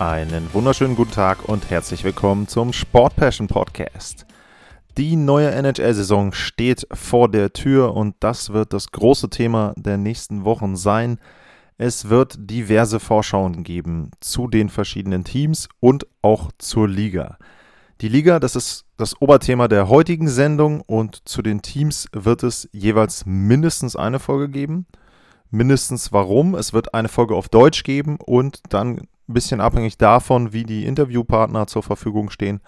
Einen wunderschönen guten Tag und herzlich willkommen zum Sport Passion Podcast. Die neue NHL-Saison steht vor der Tür und das wird das große Thema der nächsten Wochen sein. Es wird diverse Vorschauen geben zu den verschiedenen Teams und auch zur Liga. Die Liga, das ist das Oberthema der heutigen Sendung und zu den Teams wird es jeweils mindestens eine Folge geben. Mindestens warum. Es wird eine Folge auf Deutsch geben und dann ein bisschen abhängig davon, wie die Interviewpartner zur Verfügung stehen,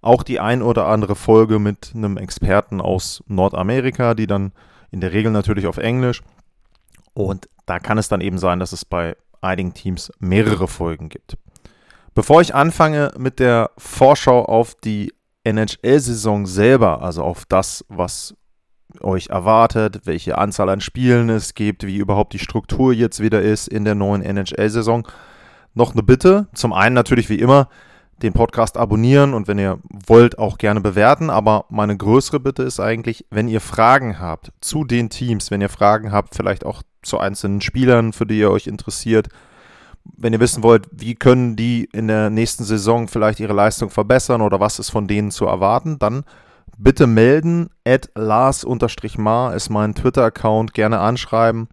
auch die ein oder andere Folge mit einem Experten aus Nordamerika, die dann in der Regel natürlich auf Englisch. Und da kann es dann eben sein, dass es bei einigen Teams mehrere Folgen gibt. Bevor ich anfange mit der Vorschau auf die NHL-Saison selber, also auf das, was euch erwartet, welche Anzahl an Spielen es gibt, wie überhaupt die Struktur jetzt wieder ist in der neuen NHL-Saison, noch eine Bitte. Zum einen natürlich wie immer den Podcast abonnieren und wenn ihr wollt auch gerne bewerten, aber meine größere Bitte ist eigentlich, wenn ihr Fragen habt zu den Teams, wenn ihr Fragen habt, vielleicht auch zu einzelnen Spielern, für die ihr euch interessiert, wenn ihr wissen wollt, wie können die in der nächsten Saison vielleicht ihre Leistung verbessern oder was ist von denen zu erwarten, dann bitte melden. Lars-Mar ist mein Twitter-Account. Gerne anschreiben.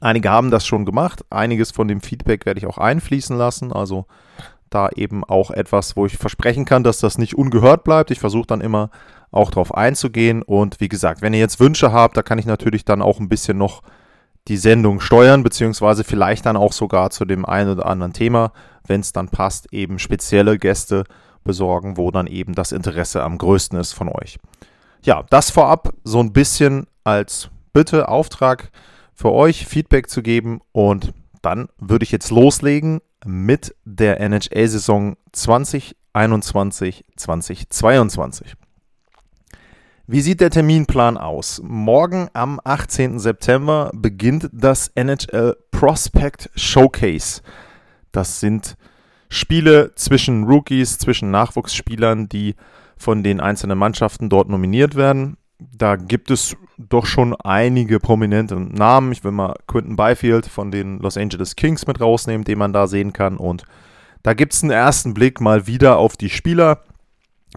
Einige haben das schon gemacht. Einiges von dem Feedback werde ich auch einfließen lassen. Also da eben auch etwas, wo ich versprechen kann, dass das nicht ungehört bleibt. Ich versuche dann immer auch darauf einzugehen. Und wie gesagt, wenn ihr jetzt Wünsche habt, da kann ich natürlich dann auch ein bisschen noch die Sendung steuern, beziehungsweise vielleicht dann auch sogar zu dem einen oder anderen Thema, wenn es dann passt, eben spezielle Gäste besorgen, wo dann eben das Interesse am größten ist von euch. Ja, das vorab so ein bisschen als Bitte, Auftrag für euch, Feedback zu geben und dann würde ich jetzt loslegen mit der NHL-Saison 2021-2022. Wie sieht der Terminplan aus? Morgen am 18. September beginnt das NHL Prospect Showcase. Das sind Spiele zwischen Rookies, zwischen Nachwuchsspielern, die von den einzelnen Mannschaften dort nominiert werden. Da gibt es doch schon einige prominente Namen. Ich will mal Quinton Byfield von den Los Angeles Kings mit rausnehmen, den man da sehen kann. Und da gibt es einen ersten Blick mal wieder auf die Spieler.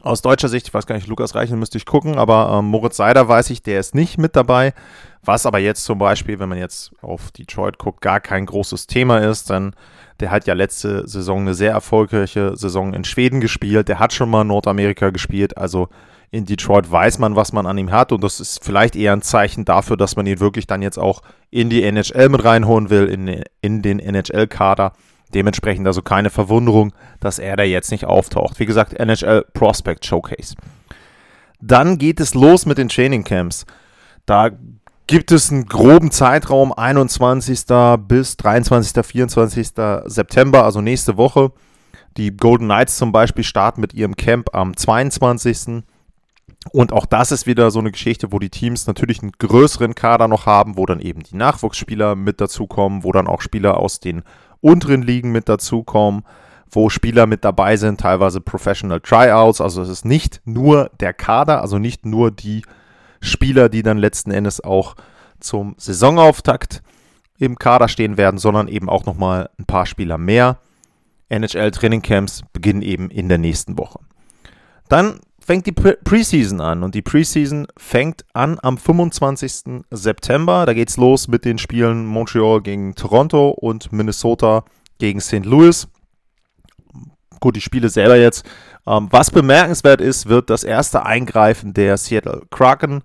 Aus deutscher Sicht, ich weiß gar nicht, Lukas Reichel müsste ich gucken, aber ähm, Moritz Seider weiß ich, der ist nicht mit dabei. Was aber jetzt zum Beispiel, wenn man jetzt auf Detroit guckt, gar kein großes Thema ist, denn der hat ja letzte Saison eine sehr erfolgreiche Saison in Schweden gespielt. Der hat schon mal Nordamerika gespielt, also in Detroit weiß man, was man an ihm hat und das ist vielleicht eher ein Zeichen dafür, dass man ihn wirklich dann jetzt auch in die NHL mit reinholen will, in, in den NHL-Kader. Dementsprechend also keine Verwunderung, dass er da jetzt nicht auftaucht. Wie gesagt, NHL Prospect Showcase. Dann geht es los mit den Training Camps. Da gibt es einen groben Zeitraum, 21. bis 23. 24. September, also nächste Woche. Die Golden Knights zum Beispiel starten mit ihrem Camp am 22. Und auch das ist wieder so eine Geschichte, wo die Teams natürlich einen größeren Kader noch haben, wo dann eben die Nachwuchsspieler mit dazukommen, wo dann auch Spieler aus den unteren Ligen mit dazukommen, wo Spieler mit dabei sind, teilweise Professional Tryouts. Also es ist nicht nur der Kader, also nicht nur die Spieler, die dann letzten Endes auch zum Saisonauftakt im Kader stehen werden, sondern eben auch nochmal ein paar Spieler mehr. NHL Training Camps beginnen eben in der nächsten Woche. Dann fängt die Preseason an und die Preseason fängt an am 25. September. Da geht's los mit den Spielen Montreal gegen Toronto und Minnesota gegen St. Louis. Gut, die Spiele selber jetzt. Ähm, was bemerkenswert ist, wird das erste Eingreifen der Seattle Kraken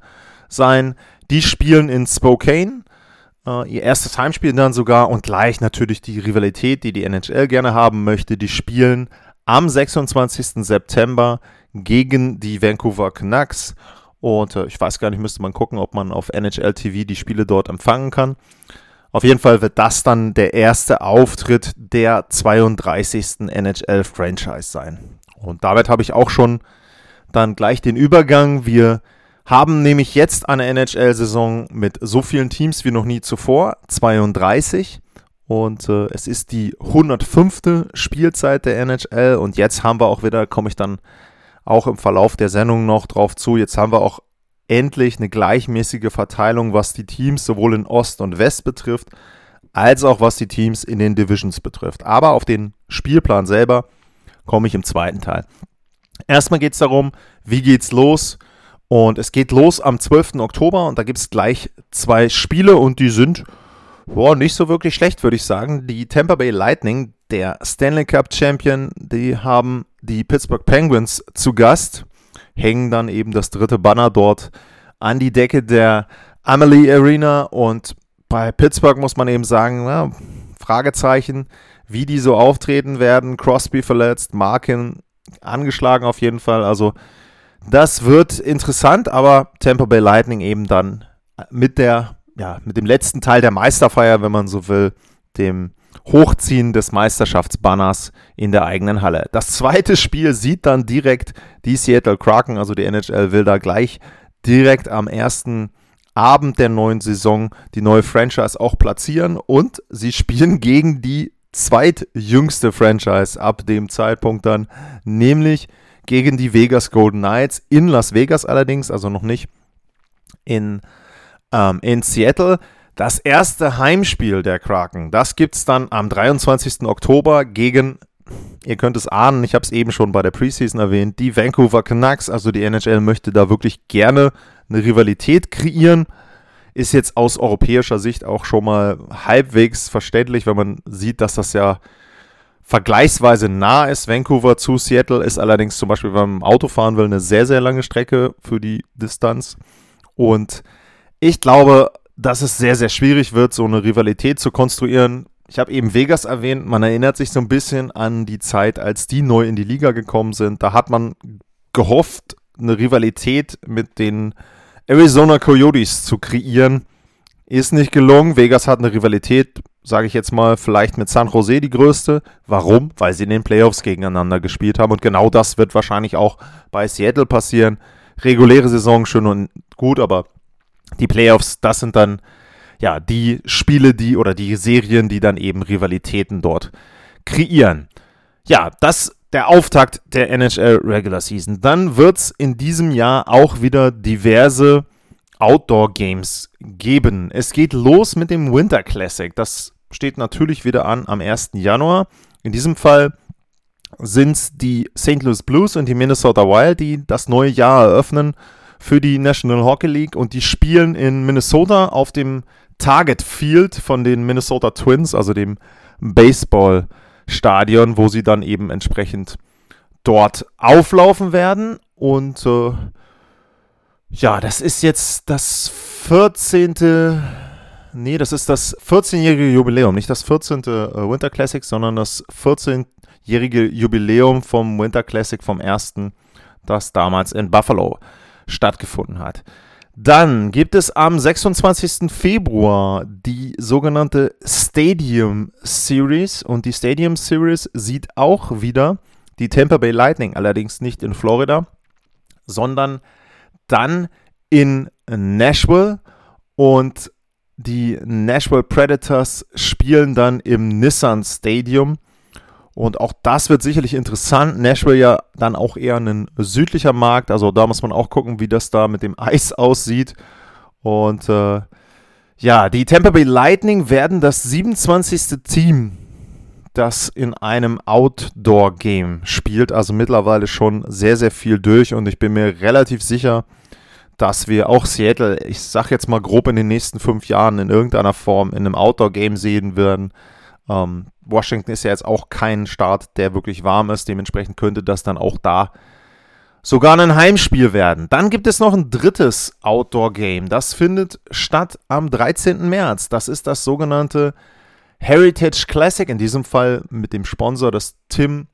sein. Die spielen in Spokane. Äh, ihr erstes Heimspiel dann sogar und gleich natürlich die Rivalität, die die NHL gerne haben möchte. Die spielen am 26. September gegen die Vancouver Canucks. Und äh, ich weiß gar nicht, müsste man gucken, ob man auf NHL TV die Spiele dort empfangen kann. Auf jeden Fall wird das dann der erste Auftritt der 32. NHL-Franchise sein. Und damit habe ich auch schon dann gleich den Übergang. Wir haben nämlich jetzt eine NHL-Saison mit so vielen Teams wie noch nie zuvor, 32. Und äh, es ist die 105. Spielzeit der NHL und jetzt haben wir auch wieder, komme ich dann auch im Verlauf der Sendung noch drauf zu, jetzt haben wir auch endlich eine gleichmäßige Verteilung, was die Teams sowohl in Ost und West betrifft, als auch was die Teams in den Divisions betrifft. Aber auf den Spielplan selber komme ich im zweiten Teil. Erstmal geht es darum, wie geht's los? Und es geht los am 12. Oktober und da gibt es gleich zwei Spiele und die sind boah, nicht so wirklich schlecht, würde ich sagen. Die Tampa Bay Lightning, der Stanley Cup Champion, die haben die Pittsburgh Penguins zu Gast, hängen dann eben das dritte Banner dort an die Decke der Amalie Arena und bei Pittsburgh muss man eben sagen, ja, Fragezeichen, wie die so auftreten werden. Crosby verletzt, Markin angeschlagen auf jeden Fall. Also das wird interessant, aber Tampa Bay Lightning eben dann mit der, ja, mit dem letzten Teil der Meisterfeier, wenn man so will, dem Hochziehen des Meisterschaftsbanners in der eigenen Halle. Das zweite Spiel sieht dann direkt die Seattle Kraken, also die NHL will da gleich direkt am ersten Abend der neuen Saison die neue Franchise auch platzieren und sie spielen gegen die zweitjüngste Franchise ab dem Zeitpunkt dann, nämlich gegen die Vegas Golden Knights in Las Vegas allerdings, also noch nicht in, ähm, in Seattle. Das erste Heimspiel der Kraken, das gibt es dann am 23. Oktober gegen, ihr könnt es ahnen, ich habe es eben schon bei der Preseason erwähnt, die Vancouver Canucks. Also die NHL möchte da wirklich gerne eine Rivalität kreieren. Ist jetzt aus europäischer Sicht auch schon mal halbwegs verständlich, wenn man sieht, dass das ja vergleichsweise nah ist. Vancouver zu Seattle ist allerdings zum Beispiel, wenn man Auto fahren will, eine sehr, sehr lange Strecke für die Distanz. Und ich glaube, dass es sehr, sehr schwierig wird, so eine Rivalität zu konstruieren. Ich habe eben Vegas erwähnt, man erinnert sich so ein bisschen an die Zeit, als die neu in die Liga gekommen sind. Da hat man gehofft, eine Rivalität mit den Arizona Coyotes zu kreieren. Ist nicht gelungen. Vegas hat eine Rivalität sage ich jetzt mal, vielleicht mit San Jose die größte. Warum? Weil sie in den Playoffs gegeneinander gespielt haben. Und genau das wird wahrscheinlich auch bei Seattle passieren. Reguläre Saison schön und gut, aber die Playoffs, das sind dann ja die Spiele, die oder die Serien, die dann eben Rivalitäten dort kreieren. Ja, das der Auftakt der NHL Regular Season. Dann wird es in diesem Jahr auch wieder diverse Outdoor Games geben. Es geht los mit dem Winter Classic. Das steht natürlich wieder an am 1. Januar. In diesem Fall sind es die St. Louis Blues und die Minnesota Wild, die das neue Jahr eröffnen für die National Hockey League und die spielen in Minnesota auf dem Target Field von den Minnesota Twins, also dem Baseballstadion, wo sie dann eben entsprechend dort auflaufen werden. Und äh, ja, das ist jetzt das 14. Nee, das ist das 14-jährige Jubiläum. Nicht das 14. Äh, Winter Classic, sondern das 14-jährige Jubiläum vom Winter Classic vom ersten, das damals in Buffalo stattgefunden hat. Dann gibt es am 26. Februar die sogenannte Stadium Series und die Stadium Series sieht auch wieder die Tampa Bay Lightning, allerdings nicht in Florida, sondern dann in Nashville und die Nashville Predators spielen dann im Nissan Stadium. Und auch das wird sicherlich interessant. Nashville ja dann auch eher ein südlicher Markt. Also da muss man auch gucken, wie das da mit dem Eis aussieht. Und äh, ja, die Tampa Bay Lightning werden das 27. Team, das in einem Outdoor-Game spielt. Also mittlerweile schon sehr, sehr viel durch. Und ich bin mir relativ sicher, dass wir auch Seattle, ich sag jetzt mal grob in den nächsten fünf Jahren in irgendeiner Form in einem Outdoor-Game sehen werden. Ähm, Washington ist ja jetzt auch kein Start, der wirklich warm ist. Dementsprechend könnte das dann auch da sogar ein Heimspiel werden. Dann gibt es noch ein drittes Outdoor-Game. Das findet statt am 13. März. Das ist das sogenannte Heritage Classic. In diesem Fall mit dem Sponsor des Tim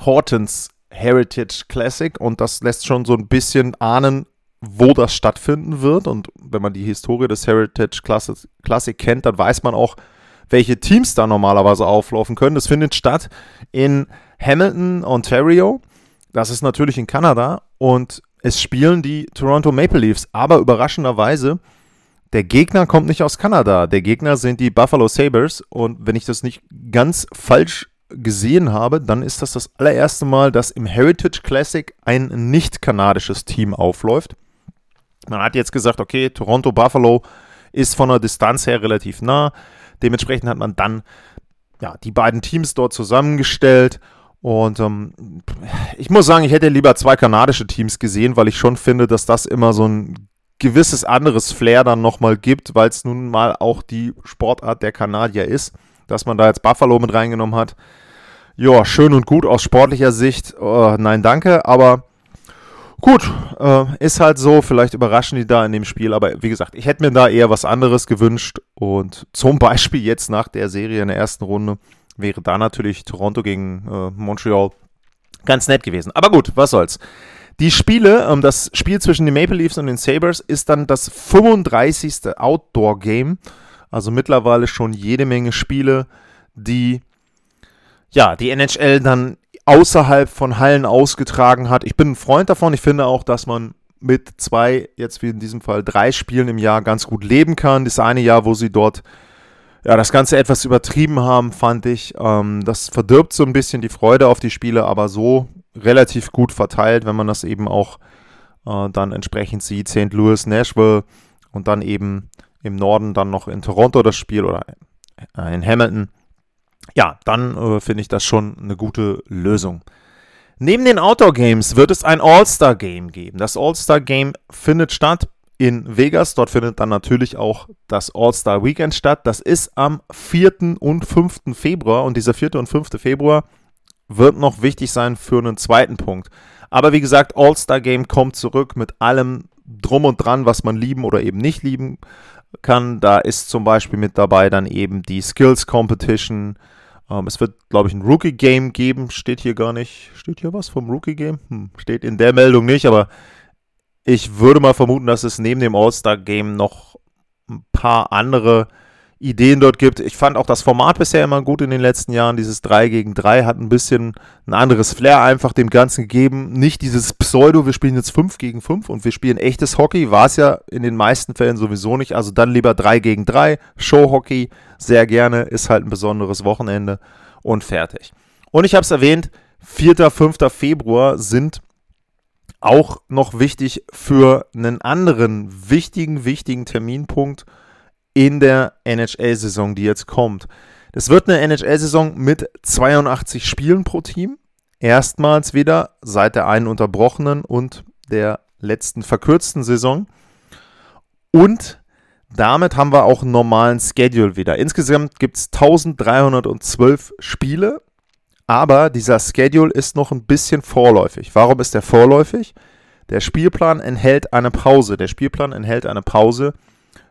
Hortons Heritage Classic. Und das lässt schon so ein bisschen ahnen, wo das stattfinden wird. Und wenn man die Historie des Heritage Classic, Classic kennt, dann weiß man auch, welche Teams da normalerweise auflaufen können. Das findet statt in Hamilton, Ontario. das ist natürlich in Kanada und es spielen die Toronto Maple Leafs, aber überraschenderweise, der Gegner kommt nicht aus Kanada. Der Gegner sind die Buffalo Sabres und wenn ich das nicht ganz falsch gesehen habe, dann ist das das allererste Mal, dass im Heritage Classic ein nicht kanadisches Team aufläuft. Man hat jetzt gesagt, okay, Toronto Buffalo ist von der Distanz her relativ nah. Dementsprechend hat man dann ja, die beiden Teams dort zusammengestellt. Und ähm, ich muss sagen, ich hätte lieber zwei kanadische Teams gesehen, weil ich schon finde, dass das immer so ein gewisses anderes Flair dann nochmal gibt, weil es nun mal auch die Sportart der Kanadier ist, dass man da jetzt Buffalo mit reingenommen hat. Ja, schön und gut aus sportlicher Sicht. Oh, nein, danke, aber Gut, äh, ist halt so, vielleicht überraschen die da in dem Spiel, aber wie gesagt, ich hätte mir da eher was anderes gewünscht und zum Beispiel jetzt nach der Serie in der ersten Runde wäre da natürlich Toronto gegen äh, Montreal ganz nett gewesen. Aber gut, was soll's. Die Spiele, ähm, das Spiel zwischen den Maple Leafs und den Sabres ist dann das 35. Outdoor-Game. Also mittlerweile schon jede Menge Spiele, die ja, die NHL dann außerhalb von Hallen ausgetragen hat. Ich bin ein Freund davon. Ich finde auch, dass man mit zwei, jetzt wie in diesem Fall drei Spielen im Jahr ganz gut leben kann. Das eine Jahr, wo sie dort ja, das Ganze etwas übertrieben haben, fand ich. Ähm, das verdirbt so ein bisschen die Freude auf die Spiele, aber so relativ gut verteilt, wenn man das eben auch äh, dann entsprechend sieht. St. Louis, Nashville und dann eben im Norden dann noch in Toronto das Spiel oder in Hamilton ja, dann äh, finde ich das schon eine gute Lösung. Neben den Outdoor Games wird es ein All-Star Game geben. Das All-Star Game findet statt in Vegas. Dort findet dann natürlich auch das All-Star Weekend statt. Das ist am 4. und 5. Februar und dieser 4. und 5. Februar wird noch wichtig sein für einen zweiten Punkt. Aber wie gesagt, All-Star Game kommt zurück mit allem drum und dran, was man lieben oder eben nicht lieben kann. Da ist zum Beispiel mit dabei dann eben die Skills Competition, ähm, es wird, glaube ich, ein Rookie-Game geben. Steht hier gar nicht. Steht hier was vom Rookie-Game? Hm, steht in der Meldung nicht, aber ich würde mal vermuten, dass es neben dem All-Star-Game noch ein paar andere Ideen dort gibt. Ich fand auch das Format bisher immer gut in den letzten Jahren. Dieses 3 gegen 3 hat ein bisschen ein anderes Flair einfach dem Ganzen gegeben. Nicht dieses Pseudo, wir spielen jetzt 5 gegen 5 und wir spielen echtes Hockey. War es ja in den meisten Fällen sowieso nicht. Also dann lieber 3 gegen 3. Showhockey sehr gerne. Ist halt ein besonderes Wochenende und fertig. Und ich habe es erwähnt, 4. 5. Februar sind auch noch wichtig für einen anderen wichtigen, wichtigen Terminpunkt in der NHL-Saison, die jetzt kommt. Das wird eine NHL-Saison mit 82 Spielen pro Team. Erstmals wieder seit der einen unterbrochenen und der letzten verkürzten Saison. Und damit haben wir auch einen normalen Schedule wieder. Insgesamt gibt es 1312 Spiele, aber dieser Schedule ist noch ein bisschen vorläufig. Warum ist der vorläufig? Der Spielplan enthält eine Pause. Der Spielplan enthält eine Pause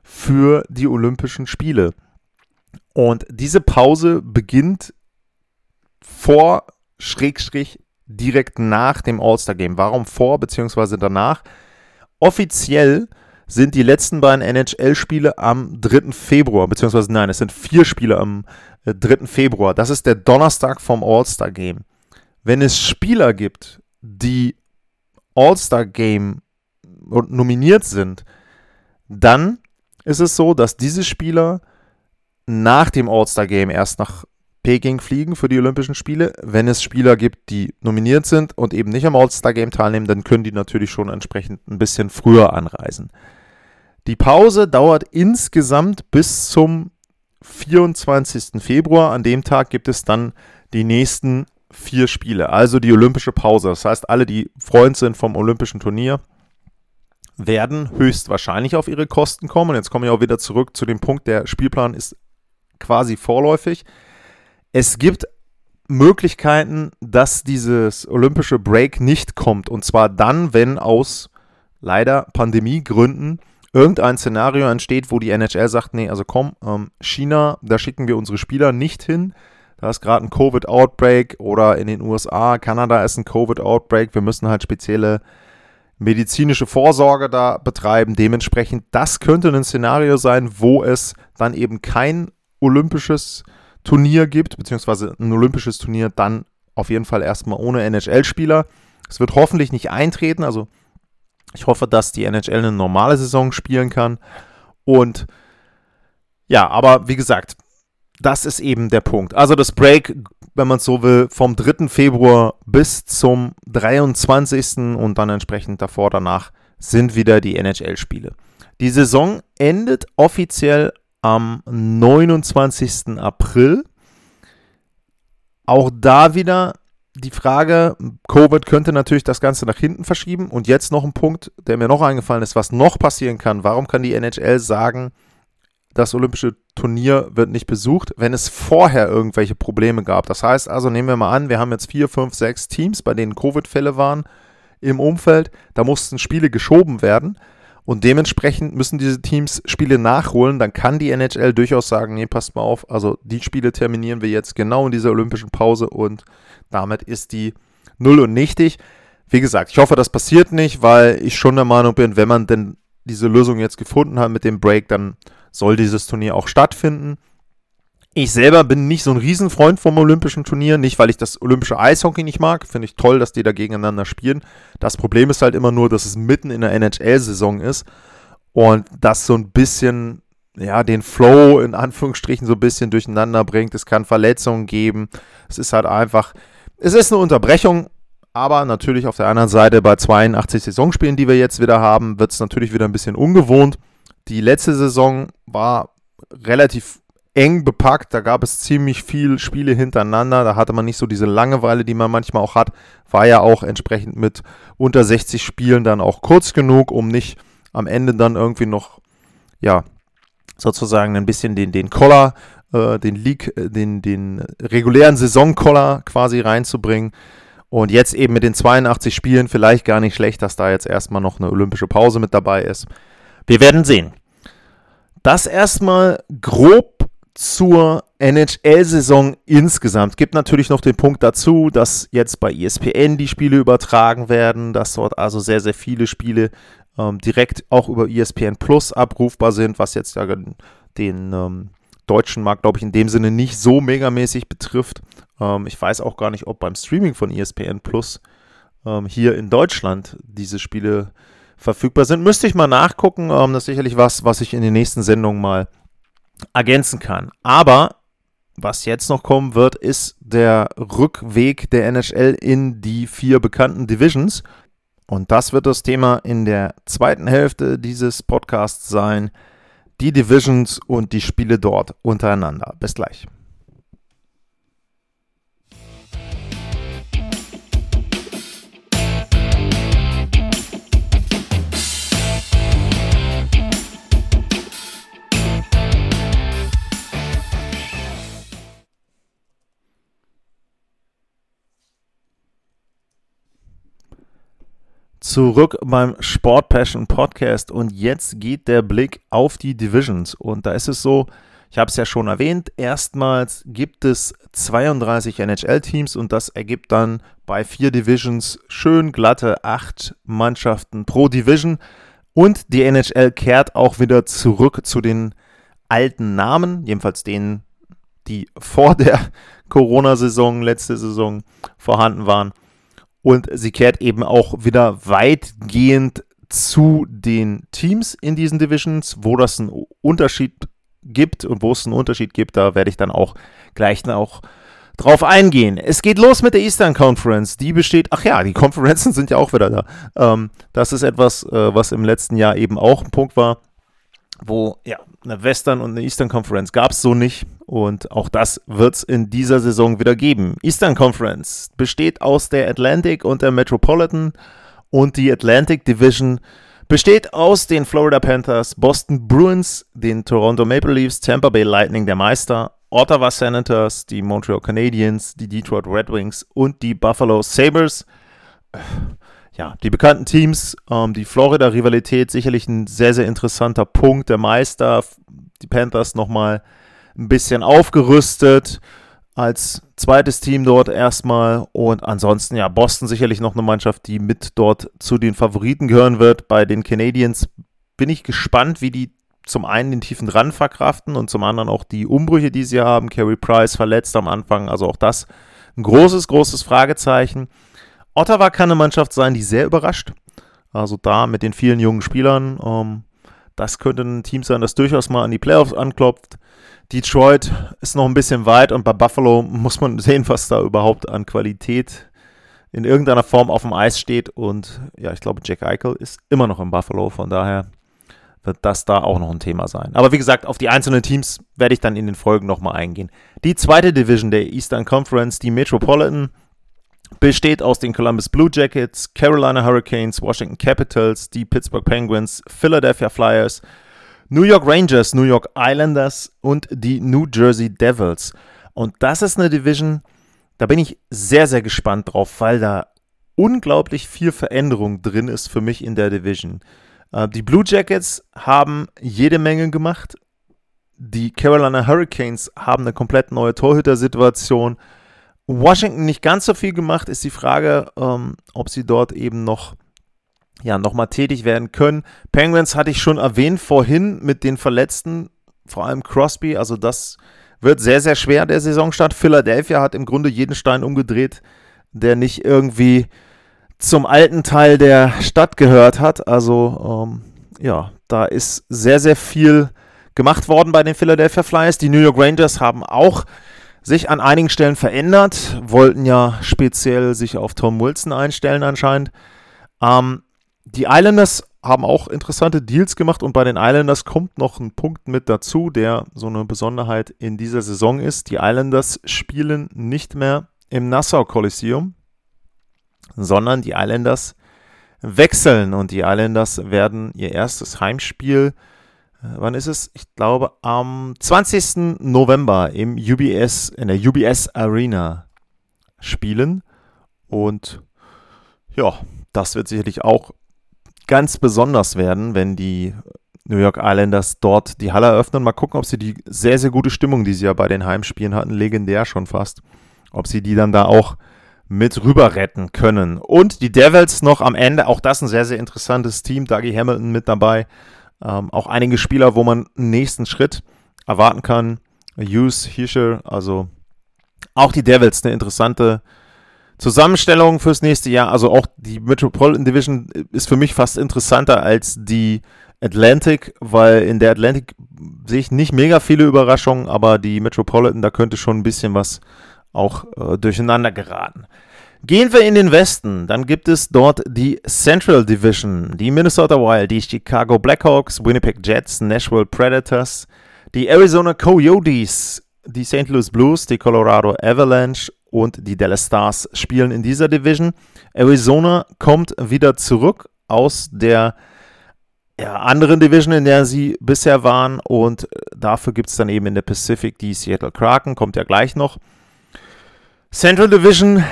für die Olympischen Spiele. Und diese Pause beginnt vor, Schrägstrich, direkt nach dem All-Star-Game. Warum vor bzw. danach? Offiziell sind die letzten beiden NHL-Spiele am 3. Februar, beziehungsweise nein, es sind vier Spiele am 3. Äh, Februar. Das ist der Donnerstag vom All-Star-Game. Wenn es Spieler gibt, die All-Star-Game nominiert sind, dann ist es so, dass diese Spieler nach dem All-Star-Game erst nach Peking fliegen für die Olympischen Spiele. Wenn es Spieler gibt, die nominiert sind und eben nicht am All-Star-Game teilnehmen, dann können die natürlich schon entsprechend ein bisschen früher anreisen. Die Pause dauert insgesamt bis zum 24. Februar. An dem Tag gibt es dann die nächsten vier Spiele, also die olympische Pause. Das heißt, alle, die Freund sind vom olympischen Turnier, werden höchstwahrscheinlich auf ihre Kosten kommen. Und jetzt komme ich auch wieder zurück zu dem Punkt, der Spielplan ist quasi vorläufig. Es gibt Möglichkeiten, dass dieses olympische Break nicht kommt. Und zwar dann, wenn aus leider Pandemiegründen irgendein Szenario entsteht, wo die NHL sagt, nee, also komm, ähm, China, da schicken wir unsere Spieler nicht hin. Da ist gerade ein Covid-Outbreak oder in den USA, Kanada ist ein Covid-Outbreak. Wir müssen halt spezielle medizinische Vorsorge da betreiben. Dementsprechend, das könnte ein Szenario sein, wo es dann eben kein olympisches Turnier gibt, beziehungsweise ein olympisches Turnier dann auf jeden Fall erstmal ohne NHL-Spieler. Es wird hoffentlich nicht eintreten. Also ich hoffe, dass die NHL eine normale Saison spielen kann. Und ja, aber wie gesagt, das ist eben der Punkt. Also das Break, wenn man es so will, vom 3. Februar bis zum 23. und dann entsprechend davor, danach sind wieder die NHL-Spiele. Die Saison endet offiziell am 29. April. Auch da wieder die Frage, Covid könnte natürlich das Ganze nach hinten verschieben. Und jetzt noch ein Punkt, der mir noch eingefallen ist, was noch passieren kann. Warum kann die NHL sagen, das Olympische Turnier wird nicht besucht, wenn es vorher irgendwelche Probleme gab? Das heißt also, nehmen wir mal an, wir haben jetzt vier, fünf, sechs Teams, bei denen Covid-Fälle waren im Umfeld. Da mussten Spiele geschoben werden. Und dementsprechend müssen diese Teams Spiele nachholen. Dann kann die NHL durchaus sagen, nee, passt mal auf, also die Spiele terminieren wir jetzt genau in dieser olympischen Pause und damit ist die null und nichtig. Wie gesagt, ich hoffe, das passiert nicht, weil ich schon der Meinung bin, wenn man denn diese Lösung jetzt gefunden hat mit dem Break, dann soll dieses Turnier auch stattfinden. Ich selber bin nicht so ein Riesenfreund vom Olympischen Turnier, nicht weil ich das olympische Eishockey nicht mag. Finde ich toll, dass die da gegeneinander spielen. Das Problem ist halt immer nur, dass es mitten in der NHL-Saison ist und das so ein bisschen, ja, den Flow in Anführungsstrichen so ein bisschen durcheinander bringt. Es kann Verletzungen geben. Es ist halt einfach, es ist eine Unterbrechung, aber natürlich auf der anderen Seite bei 82 Saisonspielen, die wir jetzt wieder haben, wird es natürlich wieder ein bisschen ungewohnt. Die letzte Saison war relativ eng bepackt. Da gab es ziemlich viele Spiele hintereinander. Da hatte man nicht so diese Langeweile, die man manchmal auch hat. War ja auch entsprechend mit unter 60 Spielen dann auch kurz genug, um nicht am Ende dann irgendwie noch, ja, sozusagen ein bisschen den, den Collar, äh, den League, äh, den, den regulären Saisoncollar quasi reinzubringen. Und jetzt eben mit den 82 Spielen vielleicht gar nicht schlecht, dass da jetzt erstmal noch eine olympische Pause mit dabei ist. Wir werden sehen. Das erstmal grob zur NHL-Saison insgesamt. Gibt natürlich noch den Punkt dazu, dass jetzt bei ESPN die Spiele übertragen werden, dass dort also sehr, sehr viele Spiele ähm, direkt auch über ESPN Plus abrufbar sind, was jetzt ja den ähm, deutschen Markt, glaube ich, in dem Sinne nicht so megamäßig betrifft. Ähm, ich weiß auch gar nicht, ob beim Streaming von ESPN Plus ähm, hier in Deutschland diese Spiele verfügbar sind. Müsste ich mal nachgucken. Ähm, das ist sicherlich was, was ich in den nächsten Sendungen mal ergänzen kann. Aber was jetzt noch kommen wird, ist der Rückweg der NHL in die vier bekannten Divisions. Und das wird das Thema in der zweiten Hälfte dieses Podcasts sein. Die Divisions und die Spiele dort untereinander. Bis gleich. Zurück beim Sport Passion Podcast und jetzt geht der Blick auf die Divisions und da ist es so, ich habe es ja schon erwähnt, erstmals gibt es 32 NHL-Teams und das ergibt dann bei vier Divisions schön glatte acht Mannschaften pro Division und die NHL kehrt auch wieder zurück zu den alten Namen, jedenfalls denen, die vor der Corona-Saison, letzte Saison vorhanden waren. Und sie kehrt eben auch wieder weitgehend zu den Teams in diesen Divisions, wo das einen Unterschied gibt und wo es einen Unterschied gibt, da werde ich dann auch gleich auch drauf eingehen. Es geht los mit der Eastern Conference. Die besteht, ach ja, die Konferenzen sind ja auch wieder da. Ähm, das ist etwas, äh, was im letzten Jahr eben auch ein Punkt war wo ja eine Western und eine Eastern Conference gab es so nicht. Und auch das wird es in dieser Saison wieder geben. Eastern Conference besteht aus der Atlantic und der Metropolitan. Und die Atlantic Division besteht aus den Florida Panthers, Boston Bruins, den Toronto Maple Leafs, Tampa Bay Lightning, der Meister, Ottawa Senators, die Montreal Canadiens, die Detroit Red Wings und die Buffalo Sabres ja, die bekannten Teams, ähm, die Florida-Rivalität sicherlich ein sehr, sehr interessanter Punkt. Der Meister, die Panthers nochmal ein bisschen aufgerüstet als zweites Team dort erstmal. Und ansonsten, ja, Boston sicherlich noch eine Mannschaft, die mit dort zu den Favoriten gehören wird. Bei den Canadiens bin ich gespannt, wie die zum einen den tiefen Rand verkraften und zum anderen auch die Umbrüche, die sie haben. Carey Price verletzt am Anfang, also auch das ein großes, großes Fragezeichen. Ottawa kann eine Mannschaft sein, die sehr überrascht. Also da mit den vielen jungen Spielern. Ähm, das könnte ein Team sein, das durchaus mal an die Playoffs anklopft. Detroit ist noch ein bisschen weit und bei Buffalo muss man sehen, was da überhaupt an Qualität in irgendeiner Form auf dem Eis steht. Und ja, ich glaube, Jack Eichel ist immer noch in Buffalo. Von daher wird das da auch noch ein Thema sein. Aber wie gesagt, auf die einzelnen Teams werde ich dann in den Folgen nochmal eingehen. Die zweite Division der Eastern Conference, die Metropolitan, besteht aus den Columbus Blue Jackets, Carolina Hurricanes, Washington Capitals, die Pittsburgh Penguins, Philadelphia Flyers, New York Rangers, New York Islanders und die New Jersey Devils. Und das ist eine Division, da bin ich sehr, sehr gespannt drauf, weil da unglaublich viel Veränderung drin ist für mich in der Division. Äh, die Blue Jackets haben jede Menge gemacht. Die Carolina Hurricanes haben eine komplett neue Torhüter-Situation. Washington nicht ganz so viel gemacht, ist die Frage, ähm, ob sie dort eben noch ja, nochmal tätig werden können. Penguins hatte ich schon erwähnt vorhin mit den Verletzten, vor allem Crosby, also das wird sehr, sehr schwer der Saisonstart. Philadelphia hat im Grunde jeden Stein umgedreht, der nicht irgendwie zum alten Teil der Stadt gehört hat. Also ähm, ja, da ist sehr, sehr viel gemacht worden bei den Philadelphia Flyers. Die New York Rangers haben auch sich an einigen Stellen verändert, wollten ja speziell sich auf Tom Wilson einstellen anscheinend. Ähm, die Islanders haben auch interessante Deals gemacht und bei den Islanders kommt noch ein Punkt mit dazu, der so eine Besonderheit in dieser Saison ist. Die Islanders spielen nicht mehr im Nassau Coliseum, sondern die Islanders wechseln und die Islanders werden ihr erstes Heimspiel, äh, wann ist es? Ich glaube am 20. November im UBS, in der UBS Arena spielen und ja, das wird sicherlich auch ganz besonders werden, wenn die New York Islanders dort die Halle eröffnen. Mal gucken, ob sie die sehr, sehr gute Stimmung, die sie ja bei den Heimspielen hatten, legendär schon fast, ob sie die dann da auch mit rüber retten können. Und die Devils noch am Ende, auch das ein sehr, sehr interessantes Team. Dougie Hamilton mit dabei. Ähm, auch einige Spieler, wo man einen nächsten Schritt erwarten kann. Hughes, Hirscher, also auch die Devils eine interessante Zusammenstellung fürs nächste Jahr. Also auch die Metropolitan Division ist für mich fast interessanter als die Atlantic, weil in der Atlantic sehe ich nicht mega viele Überraschungen, aber die Metropolitan, da könnte schon ein bisschen was auch äh, durcheinander geraten. Gehen wir in den Westen, dann gibt es dort die Central Division, die Minnesota Wild, die Chicago Blackhawks, Winnipeg Jets, Nashville Predators, die Arizona Coyotes, die St. Louis Blues, die Colorado Avalanche und die Dallas Stars spielen in dieser Division. Arizona kommt wieder zurück aus der ja, anderen Division, in der sie bisher waren und dafür gibt es dann eben in der Pacific die Seattle Kraken, kommt ja gleich noch. Central Division,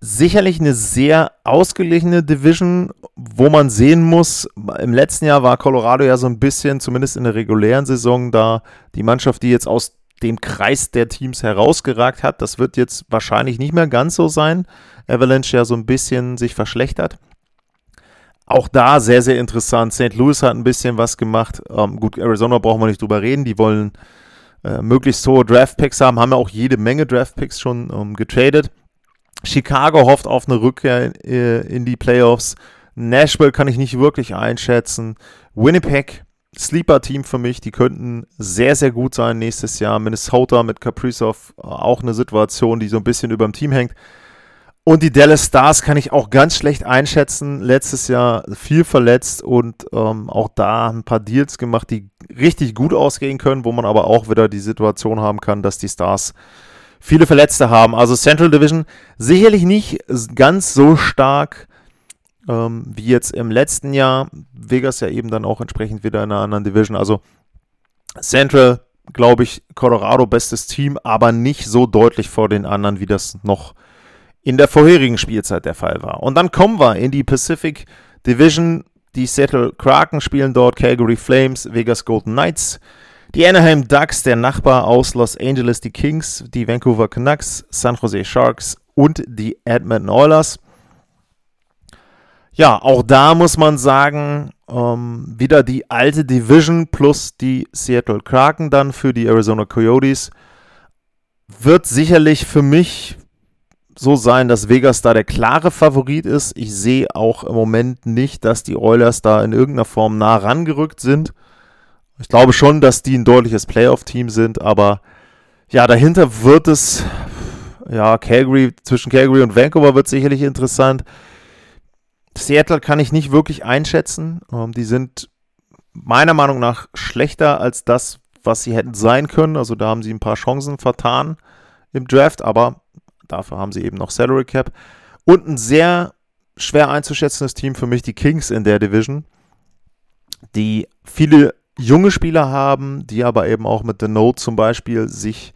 sicherlich eine sehr ausgeglichene Division, wo man sehen muss, im letzten Jahr war Colorado ja so ein bisschen, zumindest in der regulären Saison, da die Mannschaft, die jetzt aus dem Kreis der Teams herausgeragt hat. Das wird jetzt wahrscheinlich nicht mehr ganz so sein. Avalanche ja so ein bisschen sich verschlechtert. Auch da sehr, sehr interessant. St. Louis hat ein bisschen was gemacht. Ähm, gut, Arizona brauchen wir nicht drüber reden. Die wollen äh, möglichst hohe Draftpicks haben, haben ja auch jede Menge Draftpicks schon ähm, getradet. Chicago hofft auf eine Rückkehr äh, in die Playoffs. Nashville kann ich nicht wirklich einschätzen. Winnipeg, Sleeper-Team für mich, die könnten sehr, sehr gut sein nächstes Jahr. Minnesota mit Kaprizov, äh, auch eine Situation, die so ein bisschen über dem Team hängt. Und die Dallas Stars kann ich auch ganz schlecht einschätzen. Letztes Jahr viel verletzt und ähm, auch da ein paar Deals gemacht, die richtig gut ausgehen können, wo man aber auch wieder die Situation haben kann, dass die Stars viele Verletzte haben. Also Central Division sicherlich nicht ganz so stark ähm, wie jetzt im letzten Jahr. Vegas ja eben dann auch entsprechend wieder in einer anderen Division. Also Central, glaube ich, Colorado bestes Team, aber nicht so deutlich vor den anderen, wie das noch in der vorherigen Spielzeit der Fall war. Und dann kommen wir in die Pacific Division. Die Seattle Kraken spielen dort, Calgary Flames, Vegas Golden Knights, die Anaheim Ducks, der Nachbar aus Los Angeles, die Kings, die Vancouver Canucks, San Jose Sharks und die Edmonton Oilers. Ja, auch da muss man sagen, ähm, wieder die alte Division plus die Seattle Kraken dann für die Arizona Coyotes wird sicherlich für mich so sein, dass Vegas da der klare Favorit ist. Ich sehe auch im Moment nicht, dass die Oilers da in irgendeiner Form nah rangerückt sind. Ich glaube schon, dass die ein deutliches Playoff-Team sind, aber ja, dahinter wird es, ja, Calgary, zwischen Calgary und Vancouver wird sicherlich interessant. Seattle kann ich nicht wirklich einschätzen. Ähm, die sind meiner Meinung nach schlechter als das, was sie hätten sein können. Also da haben sie ein paar Chancen vertan im Draft, aber dafür haben sie eben noch Salary Cap. Und ein sehr schwer einzuschätzendes Team für mich, die Kings in der Division, die viele junge Spieler haben, die aber eben auch mit The Note zum Beispiel sich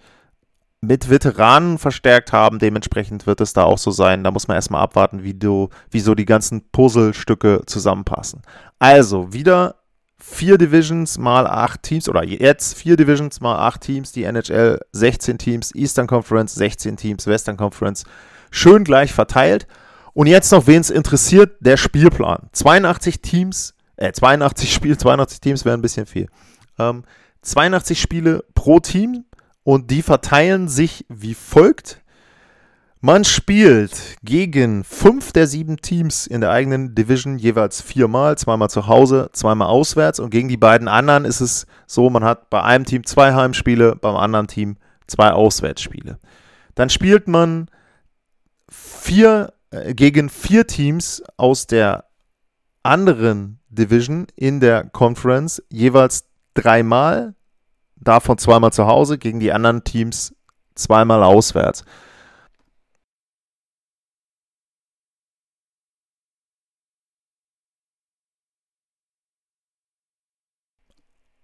mit Veteranen verstärkt haben. Dementsprechend wird es da auch so sein. Da muss man erstmal abwarten, wie, du, wie so die ganzen Puzzlestücke zusammenpassen. Also wieder vier Divisions mal acht Teams oder jetzt vier Divisions mal acht Teams, die NHL 16 Teams, Eastern Conference 16 Teams, Western Conference schön gleich verteilt. Und jetzt noch, wen es interessiert, der Spielplan. 82 Teams, äh, 82 Spiele, 82 Teams wäre ein bisschen viel. Ähm, 82 Spiele pro Team und die verteilen sich wie folgt. Man spielt gegen fünf der sieben Teams in der eigenen Division jeweils viermal, zweimal zu Hause, zweimal auswärts. Und gegen die beiden anderen ist es so, man hat bei einem Team zwei Heimspiele, beim anderen Team zwei Auswärtsspiele. Dann spielt man vier, äh, gegen vier Teams aus der anderen Division in der Conference jeweils dreimal, davon zweimal zu Hause, gegen die anderen Teams zweimal auswärts.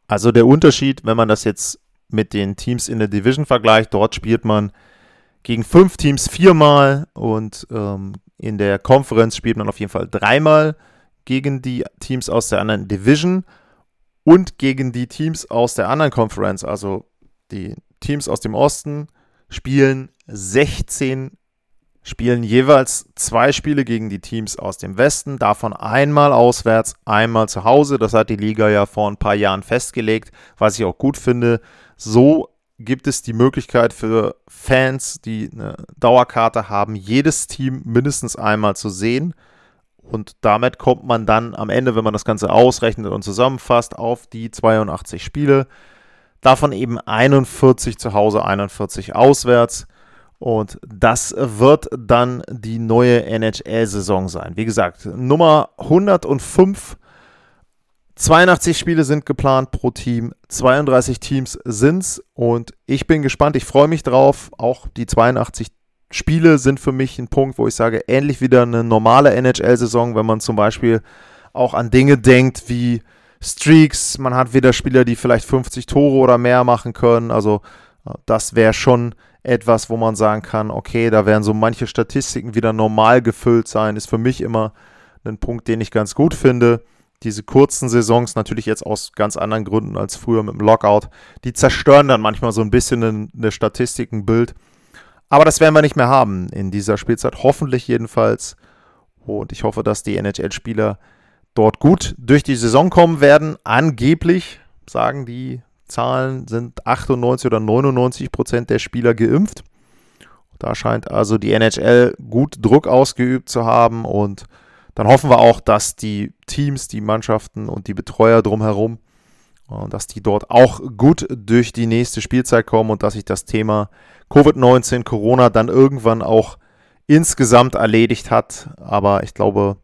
Also der Unterschied, wenn man das jetzt mit den Teams in der Division vergleicht, dort spielt man gegen fünf Teams viermal und ähm, in der Conference spielt man auf jeden Fall dreimal gegen die Teams aus der anderen Division und gegen die Teams aus der anderen Conference. Also die Teams aus dem Osten spielen 16 spielen jeweils zwei Spiele gegen die Teams aus dem Westen, davon einmal auswärts, einmal zu Hause. Das hat die Liga ja vor ein paar Jahren festgelegt, was ich auch gut finde. So gibt es die Möglichkeit für Fans, die eine Dauerkarte haben, jedes Team mindestens einmal zu sehen. Und damit kommt man dann am Ende, wenn man das Ganze ausrechnet und zusammenfasst, auf die 82 Spiele. Davon eben 41 zu Hause, 41 auswärts. Und das wird dann die neue NHL-Saison sein. Wie gesagt, Nummer 105. 82 Spiele sind geplant pro Team, 32 Teams sind's und ich bin gespannt, ich freue mich drauf. Auch die 82 Spiele sind für mich ein Punkt, wo ich sage, ähnlich wieder eine normale NHL-Saison, wenn man zum Beispiel auch an Dinge denkt wie Streaks, man hat wieder Spieler, die vielleicht 50 Tore oder mehr machen können. Also das wäre schon etwas, wo man sagen kann, okay, da werden so manche Statistiken wieder normal gefüllt sein, ist für mich immer ein Punkt, den ich ganz gut finde. Diese kurzen Saisons, natürlich jetzt aus ganz anderen Gründen als früher mit dem Lockout, die zerstören dann manchmal so ein bisschen eine Statistikenbild. Aber das werden wir nicht mehr haben in dieser Spielzeit, hoffentlich jedenfalls. Und ich hoffe, dass die NHL-Spieler dort gut durch die Saison kommen werden. Angeblich sagen die Zahlen sind 98 oder 99 Prozent der Spieler geimpft. Da scheint also die NHL gut Druck ausgeübt zu haben und dann hoffen wir auch, dass die Teams, die Mannschaften und die Betreuer drumherum, äh, dass die dort auch gut durch die nächste Spielzeit kommen und dass sich das Thema Covid-19, Corona dann irgendwann auch insgesamt erledigt hat. Aber ich glaube,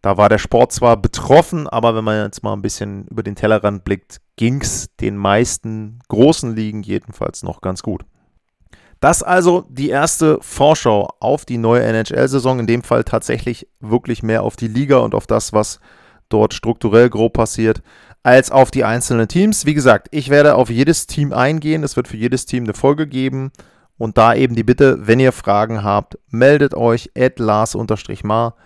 da war der Sport zwar betroffen, aber wenn man jetzt mal ein bisschen über den Tellerrand blickt, ging es den meisten großen Ligen jedenfalls noch ganz gut. Das also die erste Vorschau auf die neue NHL-Saison, in dem Fall tatsächlich wirklich mehr auf die Liga und auf das, was dort strukturell grob passiert, als auf die einzelnen Teams. Wie gesagt, ich werde auf jedes Team eingehen. Es wird für jedes Team eine Folge geben. Und da eben die Bitte, wenn ihr Fragen habt, meldet euch at Lars-Mar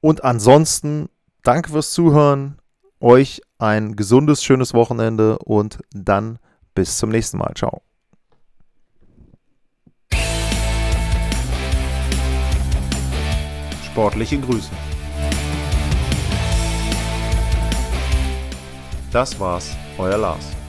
und ansonsten, danke fürs Zuhören. Euch ein gesundes, schönes Wochenende und dann bis zum nächsten Mal. Ciao. Sportliche Grüße. Das war's, euer Lars.